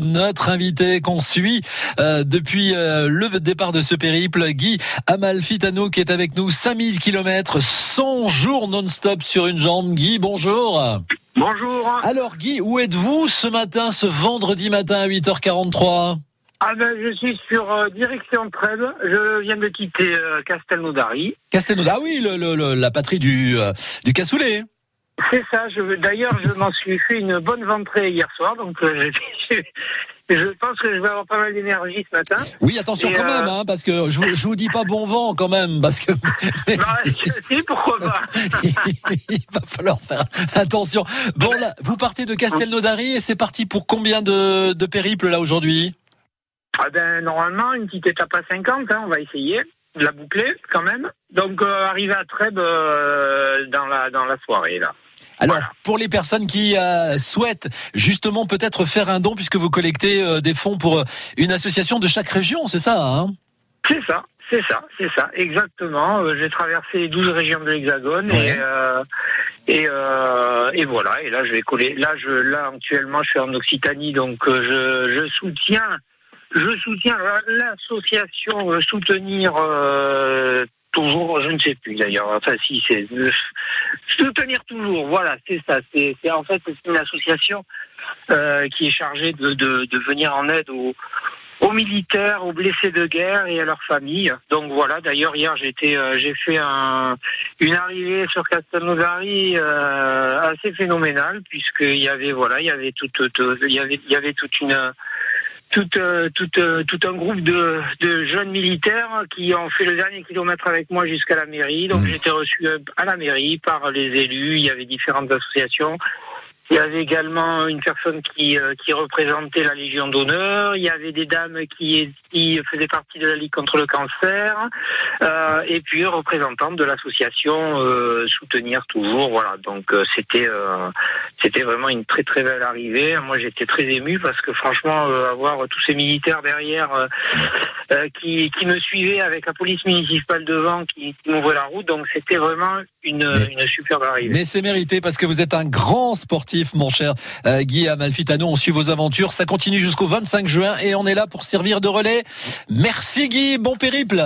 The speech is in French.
Notre invité qu'on suit euh, depuis euh, le départ de ce périple, Guy Amalfitano, qui est avec nous, 5000 km, 100 jours non-stop sur une jambe. Guy, bonjour. Bonjour. Alors Guy, où êtes-vous ce matin, ce vendredi matin à 8h43 ah ben, je suis sur euh, direction Trèbes. Je viens de quitter euh, Castelnaudary. Castelnaudary, ah oui, le, le, la patrie du, euh, du cassoulet. C'est ça. Je, d'ailleurs, je m'en suis fait une bonne ventrée hier soir, donc euh, je pense que je vais avoir pas mal d'énergie ce matin. Oui, attention quand même, hein, parce que je, je vous dis pas bon vent quand même, parce que. bah, si, pourquoi pas. Il va falloir faire attention. Bon, là, vous partez de Castelnaudary et c'est parti pour combien de, de périples là aujourd'hui? Ah ben, normalement, une petite étape à 50, hein, on va essayer de la boucler quand même. Donc, euh, arriver à Trèbes euh, dans, la, dans la soirée, là. Alors, voilà. pour les personnes qui euh, souhaitent justement peut-être faire un don, puisque vous collectez euh, des fonds pour une association de chaque région, c'est ça hein? C'est ça, c'est ça, c'est ça, exactement. J'ai traversé 12 régions de l'Hexagone ouais. et, et, et, voilà. Et là, je vais coller. Là, je, là, actuellement, je suis en Occitanie, donc je, je soutiens je soutiens l'association euh, Soutenir euh, toujours, je ne sais plus d'ailleurs. Enfin, si c'est soutenir toujours. Voilà, c'est ça. C'est en fait une association euh, qui est chargée de, de, de, venir en aide aux, aux militaires, aux blessés de guerre et à leurs familles. Donc voilà. D'ailleurs hier j'étais, euh, j'ai fait un, une arrivée sur Castelnaudary euh, assez phénoménale puisqu'il y avait voilà, il y avait toute, il y avait, il y avait toute une tout, euh, tout, euh, tout un groupe de, de, jeunes militaires qui ont fait le dernier kilomètre avec moi jusqu'à la mairie. Donc mmh. j'étais reçu à la mairie par les élus, il y avait différentes associations. Il y avait également une personne qui, euh, qui représentait la Légion d'honneur. Il y avait des dames qui, qui faisaient partie de la Ligue contre le cancer. Euh, et puis représentante de l'association euh, Soutenir Toujours. Voilà, donc c'était c'était vraiment une très très belle arrivée. Moi j'étais très ému parce que franchement avoir tous ces militaires derrière qui, qui me suivaient avec la police municipale devant qui, qui m'ouvrait la route. Donc c'était vraiment une, mais, une superbe arrivée. Mais c'est mérité parce que vous êtes un grand mon cher euh, Guy Amalfitano. On suit vos aventures. Ça continue jusqu'au 25 juin et on est là pour servir de relais. Merci Guy. Bon périple.